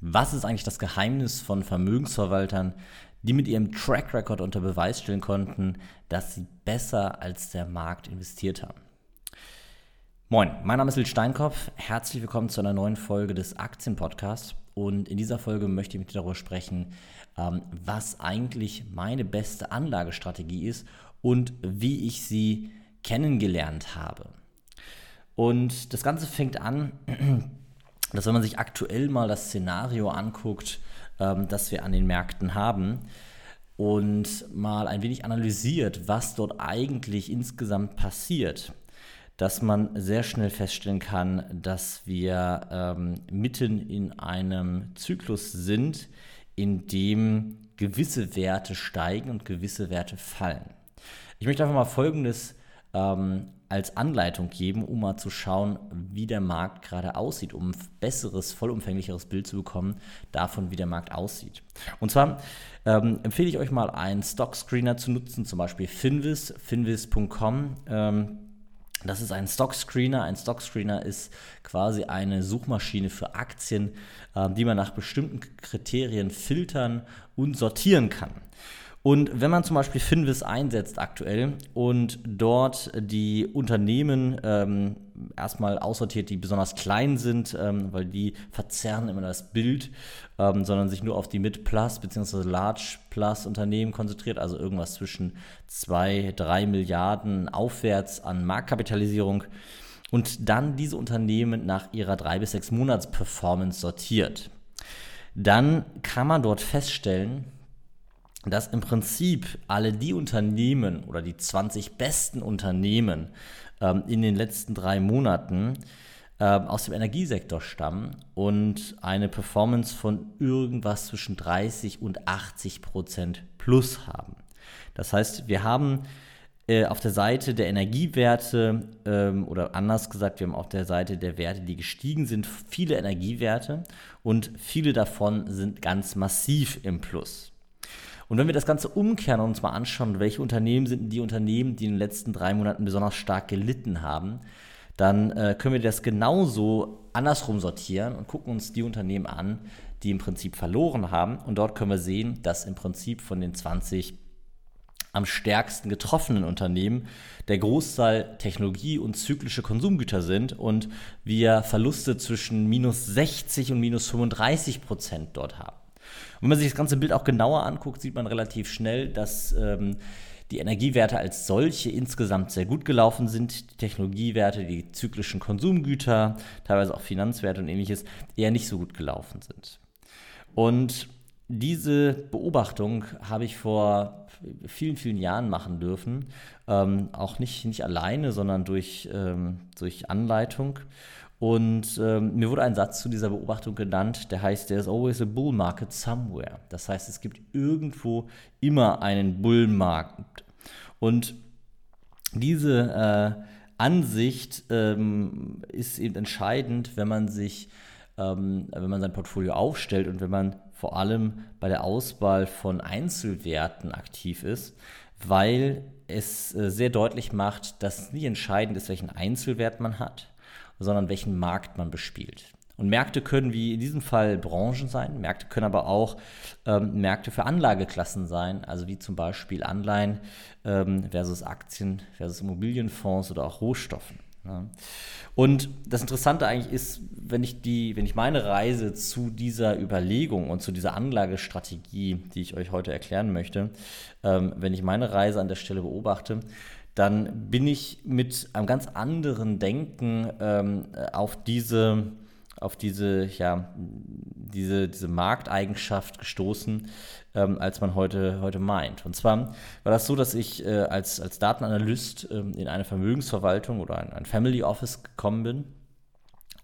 Was ist eigentlich das Geheimnis von Vermögensverwaltern, die mit ihrem Track Record unter Beweis stellen konnten, dass sie besser als der Markt investiert haben? Moin, mein Name ist Lil Steinkopf. Herzlich willkommen zu einer neuen Folge des Aktienpodcasts. Und in dieser Folge möchte ich mit dir darüber sprechen, ähm, was eigentlich meine beste Anlagestrategie ist und wie ich sie kennengelernt habe. Und das Ganze fängt an dass wenn man sich aktuell mal das Szenario anguckt, ähm, das wir an den Märkten haben und mal ein wenig analysiert, was dort eigentlich insgesamt passiert, dass man sehr schnell feststellen kann, dass wir ähm, mitten in einem Zyklus sind, in dem gewisse Werte steigen und gewisse Werte fallen. Ich möchte einfach mal Folgendes ähm, als Anleitung geben, um mal zu schauen, wie der Markt gerade aussieht, um ein besseres, vollumfänglicheres Bild zu bekommen davon, wie der Markt aussieht. Und zwar ähm, empfehle ich euch mal einen Stock Screener zu nutzen, zum Beispiel Finvis, finvis.com. Ähm, das ist ein Stock Screener. Ein Stock Screener ist quasi eine Suchmaschine für Aktien, äh, die man nach bestimmten Kriterien filtern und sortieren kann. Und wenn man zum Beispiel Finvis einsetzt aktuell und dort die Unternehmen ähm, erstmal aussortiert, die besonders klein sind, ähm, weil die verzerren immer das Bild, ähm, sondern sich nur auf die Mid-Plus bzw. Large-Plus-Unternehmen konzentriert, also irgendwas zwischen 2, 3 Milliarden aufwärts an Marktkapitalisierung und dann diese Unternehmen nach ihrer 3 bis 6 Monats-Performance sortiert. Dann kann man dort feststellen, dass im Prinzip alle die Unternehmen oder die 20 besten Unternehmen ähm, in den letzten drei Monaten ähm, aus dem Energiesektor stammen und eine Performance von irgendwas zwischen 30 und 80 Prozent plus haben. Das heißt, wir haben äh, auf der Seite der Energiewerte ähm, oder anders gesagt, wir haben auf der Seite der Werte, die gestiegen sind, viele Energiewerte und viele davon sind ganz massiv im Plus. Und wenn wir das Ganze umkehren und uns mal anschauen, welche Unternehmen sind die Unternehmen, die in den letzten drei Monaten besonders stark gelitten haben, dann äh, können wir das genauso andersrum sortieren und gucken uns die Unternehmen an, die im Prinzip verloren haben. Und dort können wir sehen, dass im Prinzip von den 20 am stärksten getroffenen Unternehmen der Großteil Technologie und zyklische Konsumgüter sind und wir Verluste zwischen minus 60 und minus 35 Prozent dort haben. Wenn man sich das ganze Bild auch genauer anguckt, sieht man relativ schnell, dass ähm, die Energiewerte als solche insgesamt sehr gut gelaufen sind. Die Technologiewerte, die zyklischen Konsumgüter, teilweise auch Finanzwerte und ähnliches eher nicht so gut gelaufen sind. Und diese Beobachtung habe ich vor vielen, vielen Jahren machen dürfen. Ähm, auch nicht, nicht alleine, sondern durch, ähm, durch Anleitung. Und ähm, mir wurde ein Satz zu dieser Beobachtung genannt, der heißt, there's always a bull market somewhere. Das heißt, es gibt irgendwo immer einen Bullmarkt. Und diese äh, Ansicht ähm, ist eben entscheidend, wenn man sich, ähm, wenn man sein Portfolio aufstellt und wenn man vor allem bei der Auswahl von Einzelwerten aktiv ist, weil es äh, sehr deutlich macht, dass nicht entscheidend ist, welchen Einzelwert man hat, sondern welchen Markt man bespielt. Und Märkte können wie in diesem Fall Branchen sein, Märkte können aber auch ähm, Märkte für Anlageklassen sein, also wie zum Beispiel Anleihen ähm, versus Aktien versus Immobilienfonds oder auch Rohstoffen. Ja. Und das Interessante eigentlich ist, wenn ich, die, wenn ich meine Reise zu dieser Überlegung und zu dieser Anlagestrategie, die ich euch heute erklären möchte, ähm, wenn ich meine Reise an der Stelle beobachte, dann bin ich mit einem ganz anderen Denken ähm, auf diese, auf diese, ja, diese, diese Markteigenschaft gestoßen, ähm, als man heute, heute meint. Und zwar war das so, dass ich äh, als, als Datenanalyst ähm, in eine Vermögensverwaltung oder ein, ein Family Office gekommen bin.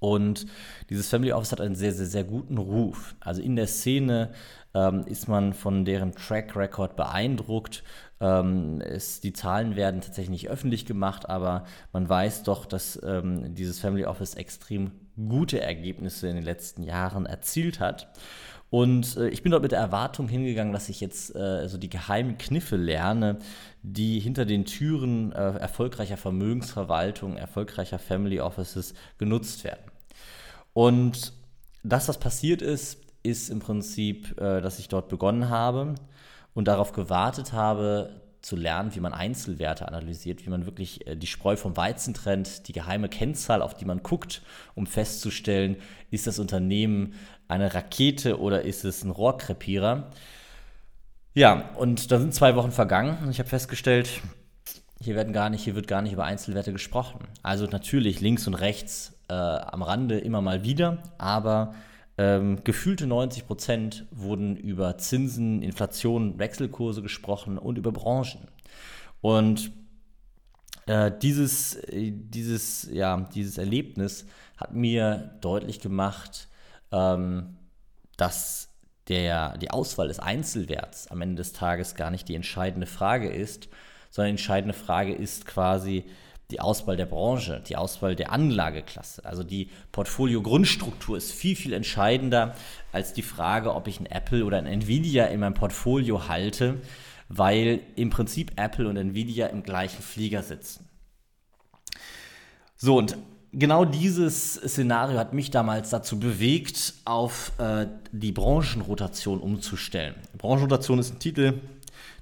Und dieses Family Office hat einen sehr, sehr, sehr guten Ruf. Also in der Szene ähm, ist man von deren Track Record beeindruckt. Ähm, es, die Zahlen werden tatsächlich nicht öffentlich gemacht, aber man weiß doch, dass ähm, dieses Family Office extrem gute Ergebnisse in den letzten Jahren erzielt hat. Und äh, ich bin dort mit der Erwartung hingegangen, dass ich jetzt äh, so die geheimen Kniffe lerne, die hinter den Türen äh, erfolgreicher Vermögensverwaltung, erfolgreicher Family Offices genutzt werden. Und das, was passiert ist, ist im Prinzip, äh, dass ich dort begonnen habe und darauf gewartet habe, zu lernen, wie man Einzelwerte analysiert, wie man wirklich äh, die Spreu vom Weizen trennt, die geheime Kennzahl, auf die man guckt, um festzustellen, ist das Unternehmen eine Rakete oder ist es ein Rohrkrepierer. Ja, und da sind zwei Wochen vergangen und ich habe festgestellt, hier werden gar nicht, hier wird gar nicht über Einzelwerte gesprochen. Also natürlich links und rechts äh, am Rande immer mal wieder, aber ähm, gefühlte 90 Prozent wurden über Zinsen, Inflation, Wechselkurse gesprochen und über Branchen. Und äh, dieses, dieses, ja, dieses Erlebnis hat mir deutlich gemacht, ähm, dass der, die Auswahl des Einzelwerts am Ende des Tages gar nicht die entscheidende Frage ist, sondern die entscheidende Frage ist quasi, die Auswahl der Branche, die Auswahl der Anlageklasse. Also die Portfolio-Grundstruktur ist viel, viel entscheidender als die Frage, ob ich ein Apple oder ein Nvidia in meinem Portfolio halte, weil im Prinzip Apple und Nvidia im gleichen Flieger sitzen. So, und genau dieses Szenario hat mich damals dazu bewegt, auf äh, die Branchenrotation umzustellen. Branchenrotation ist ein Titel,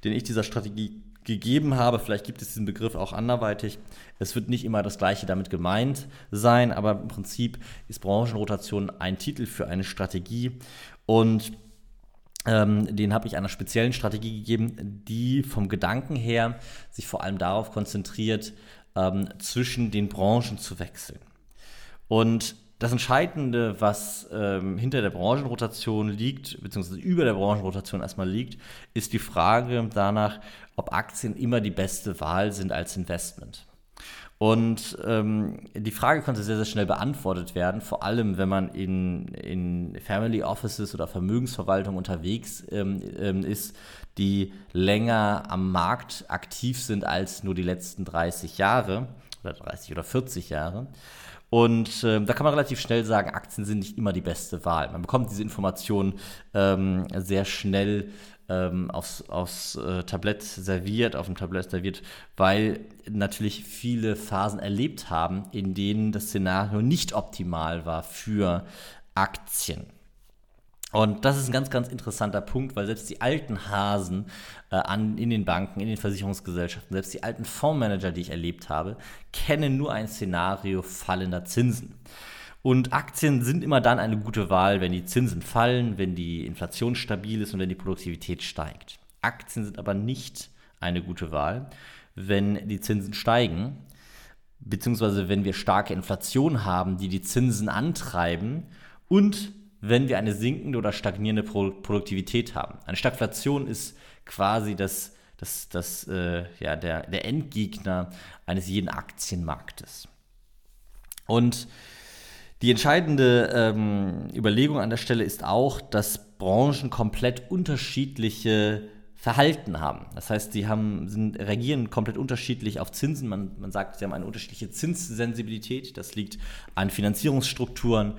den ich dieser Strategie gegeben habe. Vielleicht gibt es diesen Begriff auch anderweitig. Es wird nicht immer das Gleiche damit gemeint sein, aber im Prinzip ist Branchenrotation ein Titel für eine Strategie und ähm, den habe ich einer speziellen Strategie gegeben, die vom Gedanken her sich vor allem darauf konzentriert, ähm, zwischen den Branchen zu wechseln. Und das Entscheidende, was ähm, hinter der Branchenrotation liegt, beziehungsweise über der Branchenrotation erstmal liegt, ist die Frage danach, ob Aktien immer die beste Wahl sind als Investment. Und ähm, die Frage konnte sehr, sehr schnell beantwortet werden, vor allem wenn man in, in Family Offices oder Vermögensverwaltung unterwegs ähm, ähm, ist, die länger am Markt aktiv sind als nur die letzten 30 Jahre oder 30 oder 40 Jahre. Und äh, da kann man relativ schnell sagen, Aktien sind nicht immer die beste Wahl. Man bekommt diese Informationen ähm, sehr schnell ähm, aufs, aufs äh, Tablett serviert, auf dem Tablett serviert, weil natürlich viele Phasen erlebt haben, in denen das Szenario nicht optimal war für Aktien. Und das ist ein ganz, ganz interessanter Punkt, weil selbst die alten Hasen äh, an, in den Banken, in den Versicherungsgesellschaften, selbst die alten Fondsmanager, die ich erlebt habe, kennen nur ein Szenario fallender Zinsen. Und Aktien sind immer dann eine gute Wahl, wenn die Zinsen fallen, wenn die Inflation stabil ist und wenn die Produktivität steigt. Aktien sind aber nicht eine gute Wahl, wenn die Zinsen steigen, beziehungsweise wenn wir starke Inflation haben, die die Zinsen antreiben und wenn wir eine sinkende oder stagnierende Pro Produktivität haben. Eine Stagflation ist quasi das, das, das, äh, ja, der, der Endgegner eines jeden Aktienmarktes. Und die entscheidende ähm, Überlegung an der Stelle ist auch, dass Branchen komplett unterschiedliche Verhalten haben. Das heißt, sie haben, sind, reagieren komplett unterschiedlich auf Zinsen. Man, man sagt, sie haben eine unterschiedliche Zinssensibilität. Das liegt an Finanzierungsstrukturen,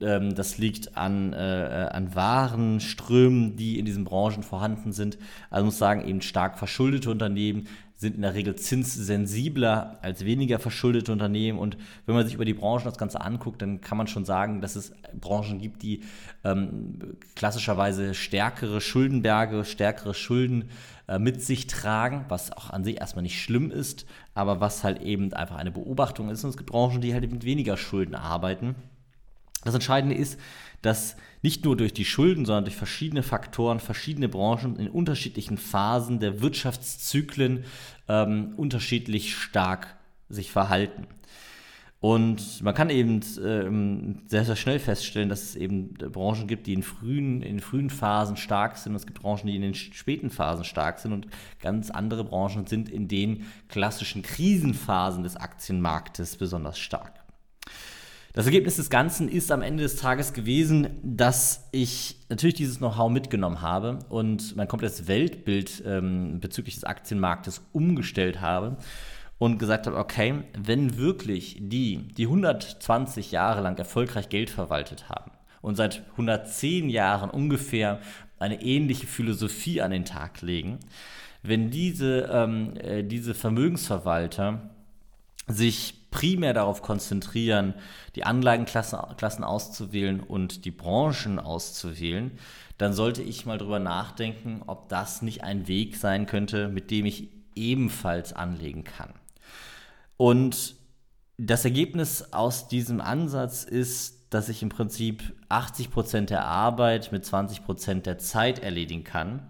ähm, das liegt an, äh, äh, an Warenströmen, die in diesen Branchen vorhanden sind. Also muss sagen, eben stark verschuldete Unternehmen sind in der Regel zinssensibler als weniger verschuldete Unternehmen. Und wenn man sich über die Branchen das Ganze anguckt, dann kann man schon sagen, dass es Branchen gibt, die ähm, klassischerweise stärkere Schuldenberge, stärkere Schulden äh, mit sich tragen, was auch an sich erstmal nicht schlimm ist, aber was halt eben einfach eine Beobachtung ist. Und es gibt Branchen, die halt mit weniger Schulden arbeiten. Das Entscheidende ist, dass nicht nur durch die Schulden, sondern durch verschiedene Faktoren, verschiedene Branchen in unterschiedlichen Phasen der Wirtschaftszyklen ähm, unterschiedlich stark sich verhalten. Und man kann eben ähm, sehr, sehr schnell feststellen, dass es eben Branchen gibt, die in frühen, in frühen Phasen stark sind. Und es gibt Branchen, die in den späten Phasen stark sind. Und ganz andere Branchen sind in den klassischen Krisenphasen des Aktienmarktes besonders stark. Das Ergebnis des Ganzen ist am Ende des Tages gewesen, dass ich natürlich dieses Know-how mitgenommen habe und mein komplettes Weltbild ähm, bezüglich des Aktienmarktes umgestellt habe und gesagt habe, okay, wenn wirklich die, die 120 Jahre lang erfolgreich Geld verwaltet haben und seit 110 Jahren ungefähr eine ähnliche Philosophie an den Tag legen, wenn diese, ähm, äh, diese Vermögensverwalter sich primär darauf konzentrieren, die Anlagenklassen auszuwählen und die Branchen auszuwählen, dann sollte ich mal drüber nachdenken, ob das nicht ein Weg sein könnte, mit dem ich ebenfalls anlegen kann. Und das Ergebnis aus diesem Ansatz ist, dass ich im Prinzip 80% der Arbeit mit 20% der Zeit erledigen kann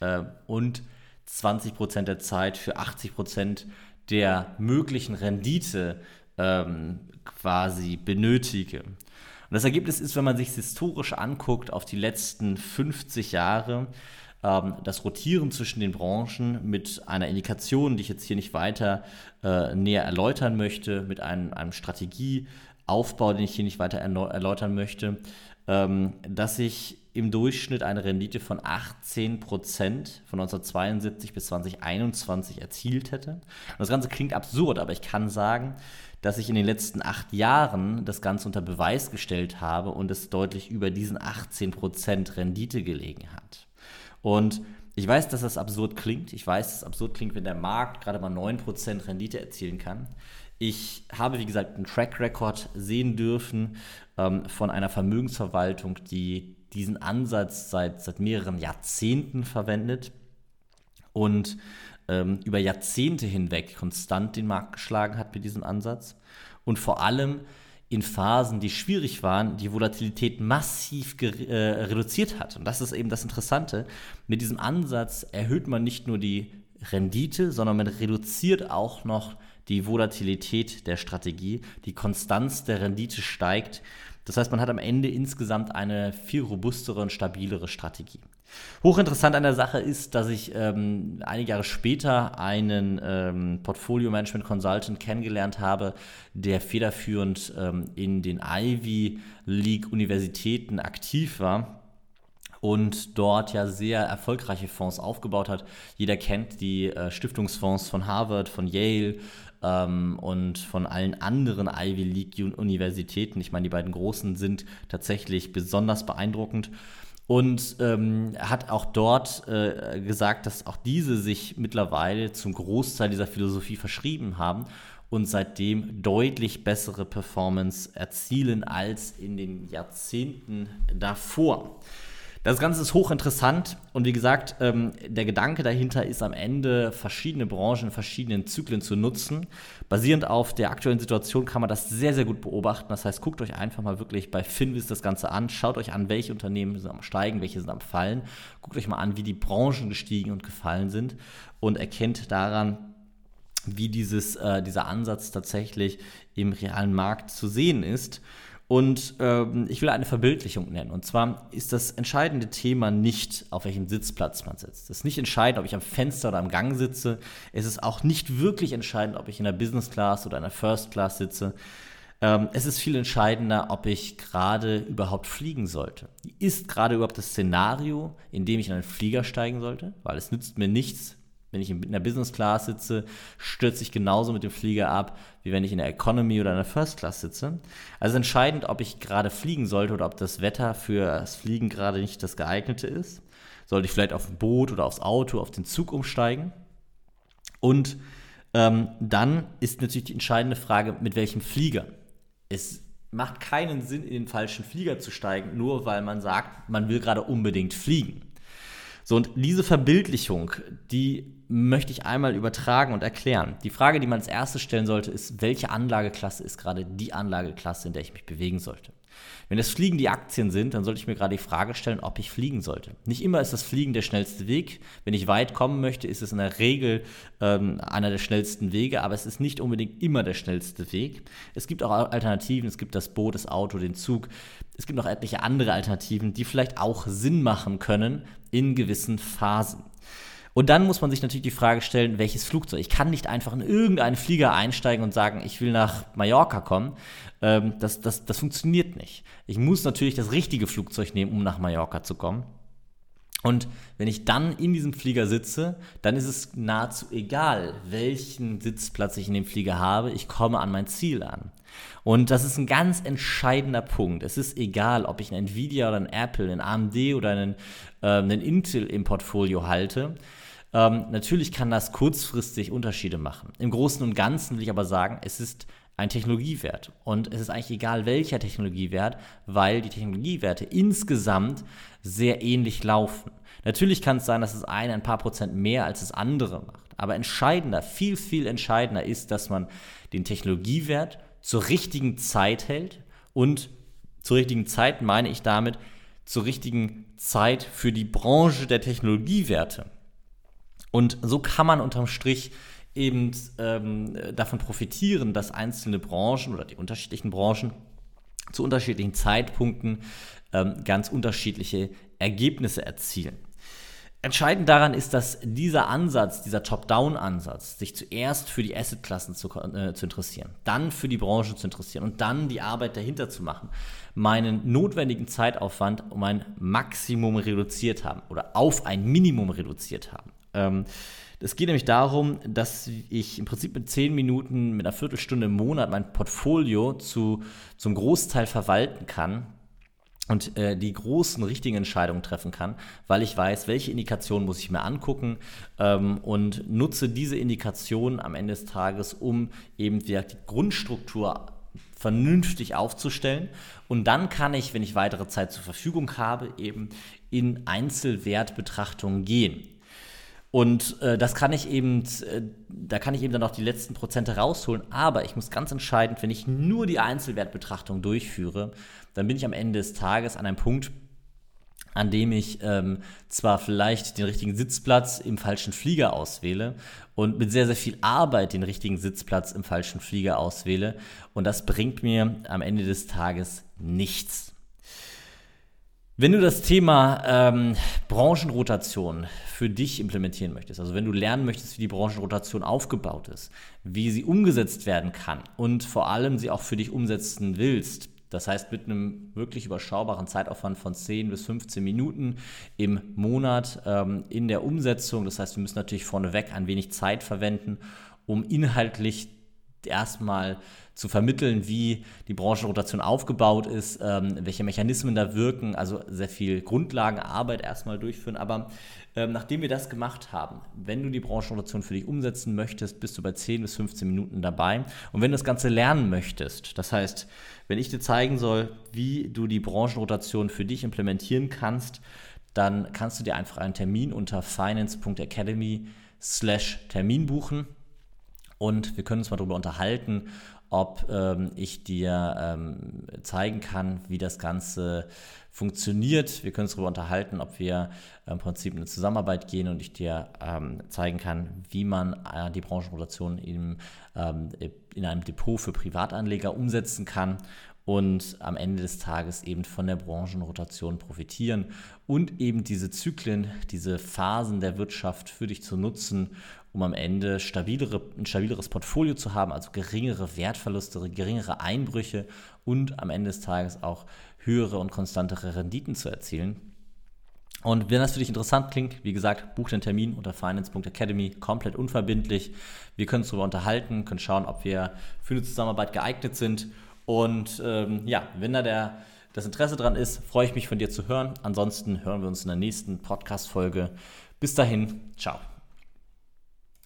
äh, und 20% der Zeit für 80% der möglichen Rendite ähm, quasi benötige. Und das Ergebnis ist, wenn man sich historisch anguckt, auf die letzten 50 Jahre, ähm, das Rotieren zwischen den Branchen mit einer Indikation, die ich jetzt hier nicht weiter äh, näher erläutern möchte, mit einem, einem Strategieaufbau, den ich hier nicht weiter erläutern möchte, ähm, dass ich im Durchschnitt eine Rendite von 18 Prozent von 1972 bis 2021 erzielt hätte. Und das Ganze klingt absurd, aber ich kann sagen, dass ich in den letzten acht Jahren das Ganze unter Beweis gestellt habe und es deutlich über diesen 18 Prozent Rendite gelegen hat. Und ich weiß, dass das absurd klingt. Ich weiß, dass es absurd klingt, wenn der Markt gerade mal 9% Rendite erzielen kann. Ich habe, wie gesagt, einen Track Record sehen dürfen ähm, von einer Vermögensverwaltung, die diesen Ansatz seit, seit mehreren Jahrzehnten verwendet und ähm, über Jahrzehnte hinweg konstant den Markt geschlagen hat mit diesem Ansatz und vor allem in Phasen, die schwierig waren, die Volatilität massiv äh, reduziert hat. Und das ist eben das Interessante. Mit diesem Ansatz erhöht man nicht nur die Rendite, sondern man reduziert auch noch die Volatilität der Strategie. Die Konstanz der Rendite steigt das heißt, man hat am Ende insgesamt eine viel robustere und stabilere Strategie. Hochinteressant an der Sache ist, dass ich ähm, einige Jahre später einen ähm, Portfolio Management Consultant kennengelernt habe, der federführend ähm, in den Ivy League Universitäten aktiv war und dort ja sehr erfolgreiche Fonds aufgebaut hat. Jeder kennt die äh, Stiftungsfonds von Harvard, von Yale, ähm, und von allen anderen Ivy League Universitäten. Ich meine, die beiden großen sind tatsächlich besonders beeindruckend. Und ähm, hat auch dort äh, gesagt, dass auch diese sich mittlerweile zum Großteil dieser Philosophie verschrieben haben und seitdem deutlich bessere Performance erzielen als in den Jahrzehnten davor. Das Ganze ist hochinteressant und wie gesagt, ähm, der Gedanke dahinter ist am Ende, verschiedene Branchen, verschiedenen Zyklen zu nutzen. Basierend auf der aktuellen Situation kann man das sehr, sehr gut beobachten. Das heißt, guckt euch einfach mal wirklich bei Finvis das Ganze an, schaut euch an, welche Unternehmen sind am Steigen, welche sind am Fallen. Guckt euch mal an, wie die Branchen gestiegen und gefallen sind und erkennt daran, wie dieses, äh, dieser Ansatz tatsächlich im realen Markt zu sehen ist. Und ähm, ich will eine Verbildlichung nennen. Und zwar ist das entscheidende Thema nicht, auf welchem Sitzplatz man sitzt. Es ist nicht entscheidend, ob ich am Fenster oder am Gang sitze. Es ist auch nicht wirklich entscheidend, ob ich in der Business Class oder in der First Class sitze. Ähm, es ist viel entscheidender, ob ich gerade überhaupt fliegen sollte. Ist gerade überhaupt das Szenario, in dem ich in einen Flieger steigen sollte? Weil es nützt mir nichts, wenn ich in der Business Class sitze, stürze ich genauso mit dem Flieger ab, wie wenn ich in der Economy oder in der First Class sitze. Also entscheidend, ob ich gerade fliegen sollte oder ob das Wetter für das Fliegen gerade nicht das geeignete ist. Sollte ich vielleicht auf ein Boot oder aufs Auto, auf den Zug umsteigen? Und ähm, dann ist natürlich die entscheidende Frage, mit welchem Flieger. Es macht keinen Sinn, in den falschen Flieger zu steigen, nur weil man sagt, man will gerade unbedingt fliegen. So, und diese Verbildlichung, die möchte ich einmal übertragen und erklären. Die Frage, die man als erstes stellen sollte, ist, welche Anlageklasse ist gerade die Anlageklasse, in der ich mich bewegen sollte? Wenn es Fliegen die Aktien sind, dann sollte ich mir gerade die Frage stellen, ob ich fliegen sollte. Nicht immer ist das Fliegen der schnellste Weg. Wenn ich weit kommen möchte, ist es in der Regel ähm, einer der schnellsten Wege, aber es ist nicht unbedingt immer der schnellste Weg. Es gibt auch Alternativen, es gibt das Boot, das Auto, den Zug. Es gibt noch etliche andere Alternativen, die vielleicht auch Sinn machen können in gewissen Phasen. Und dann muss man sich natürlich die Frage stellen, welches Flugzeug. Ich kann nicht einfach in irgendeinen Flieger einsteigen und sagen, ich will nach Mallorca kommen. Ähm, das, das, das funktioniert nicht. Ich muss natürlich das richtige Flugzeug nehmen, um nach Mallorca zu kommen. Und wenn ich dann in diesem Flieger sitze, dann ist es nahezu egal, welchen Sitzplatz ich in dem Flieger habe. Ich komme an mein Ziel an. Und das ist ein ganz entscheidender Punkt. Es ist egal, ob ich einen Nvidia oder einen Apple, einen AMD oder einen, äh, einen Intel im Portfolio halte. Ähm, natürlich kann das kurzfristig Unterschiede machen. Im Großen und Ganzen will ich aber sagen, es ist ein Technologiewert. Und es ist eigentlich egal, welcher Technologiewert, weil die Technologiewerte insgesamt sehr ähnlich laufen. Natürlich kann es sein, dass das eine ein paar Prozent mehr als das andere macht. Aber entscheidender, viel, viel entscheidender ist, dass man den Technologiewert zur richtigen Zeit hält. Und zur richtigen Zeit meine ich damit zur richtigen Zeit für die Branche der Technologiewerte. Und so kann man unterm Strich eben ähm, davon profitieren, dass einzelne Branchen oder die unterschiedlichen Branchen zu unterschiedlichen Zeitpunkten ähm, ganz unterschiedliche Ergebnisse erzielen. Entscheidend daran ist, dass dieser Ansatz, dieser Top-Down-Ansatz, sich zuerst für die Assetklassen zu, äh, zu interessieren, dann für die Branche zu interessieren und dann die Arbeit dahinter zu machen, meinen notwendigen Zeitaufwand um ein Maximum reduziert haben oder auf ein Minimum reduziert haben. Ähm, es geht nämlich darum, dass ich im Prinzip mit zehn Minuten, mit einer Viertelstunde im Monat mein Portfolio zu, zum Großteil verwalten kann und äh, die großen richtigen Entscheidungen treffen kann, weil ich weiß, welche Indikationen muss ich mir angucken ähm, und nutze diese Indikationen am Ende des Tages, um eben die Grundstruktur vernünftig aufzustellen. Und dann kann ich, wenn ich weitere Zeit zur Verfügung habe, eben in Einzelwertbetrachtungen gehen. Und äh, das kann ich eben, äh, da kann ich eben dann auch die letzten Prozente rausholen. Aber ich muss ganz entscheidend, wenn ich nur die Einzelwertbetrachtung durchführe, dann bin ich am Ende des Tages an einem Punkt, an dem ich ähm, zwar vielleicht den richtigen Sitzplatz im falschen Flieger auswähle und mit sehr, sehr viel Arbeit den richtigen Sitzplatz im falschen Flieger auswähle. Und das bringt mir am Ende des Tages nichts. Wenn du das Thema ähm, Branchenrotation für dich implementieren möchtest, also wenn du lernen möchtest, wie die Branchenrotation aufgebaut ist, wie sie umgesetzt werden kann und vor allem sie auch für dich umsetzen willst, das heißt mit einem wirklich überschaubaren Zeitaufwand von 10 bis 15 Minuten im Monat ähm, in der Umsetzung, das heißt, wir müssen natürlich vorneweg ein wenig Zeit verwenden, um inhaltlich erstmal zu vermitteln, wie die Branchenrotation aufgebaut ist, ähm, welche Mechanismen da wirken, also sehr viel Grundlagenarbeit erstmal durchführen. Aber ähm, nachdem wir das gemacht haben, wenn du die Branchenrotation für dich umsetzen möchtest, bist du bei 10 bis 15 Minuten dabei. Und wenn du das Ganze lernen möchtest, das heißt, wenn ich dir zeigen soll, wie du die Branchenrotation für dich implementieren kannst, dann kannst du dir einfach einen Termin unter finance.academy slash Termin buchen und wir können uns mal darüber unterhalten, ob ähm, ich dir ähm, zeigen kann, wie das Ganze funktioniert. Wir können uns darüber unterhalten, ob wir im Prinzip in eine Zusammenarbeit gehen und ich dir ähm, zeigen kann, wie man äh, die Branchenrotation in, ähm, in einem Depot für Privatanleger umsetzen kann und am Ende des Tages eben von der Branchenrotation profitieren und eben diese Zyklen, diese Phasen der Wirtschaft für dich zu nutzen, um am Ende stabilere, ein stabileres Portfolio zu haben, also geringere Wertverluste, geringere Einbrüche und am Ende des Tages auch höhere und konstantere Renditen zu erzielen. Und wenn das für dich interessant klingt, wie gesagt, buch den Termin unter finance.academy, komplett unverbindlich. Wir können uns darüber unterhalten, können schauen, ob wir für eine Zusammenarbeit geeignet sind und ähm, ja, wenn da der, das Interesse dran ist, freue ich mich von dir zu hören. Ansonsten hören wir uns in der nächsten Podcast-Folge. Bis dahin, ciao.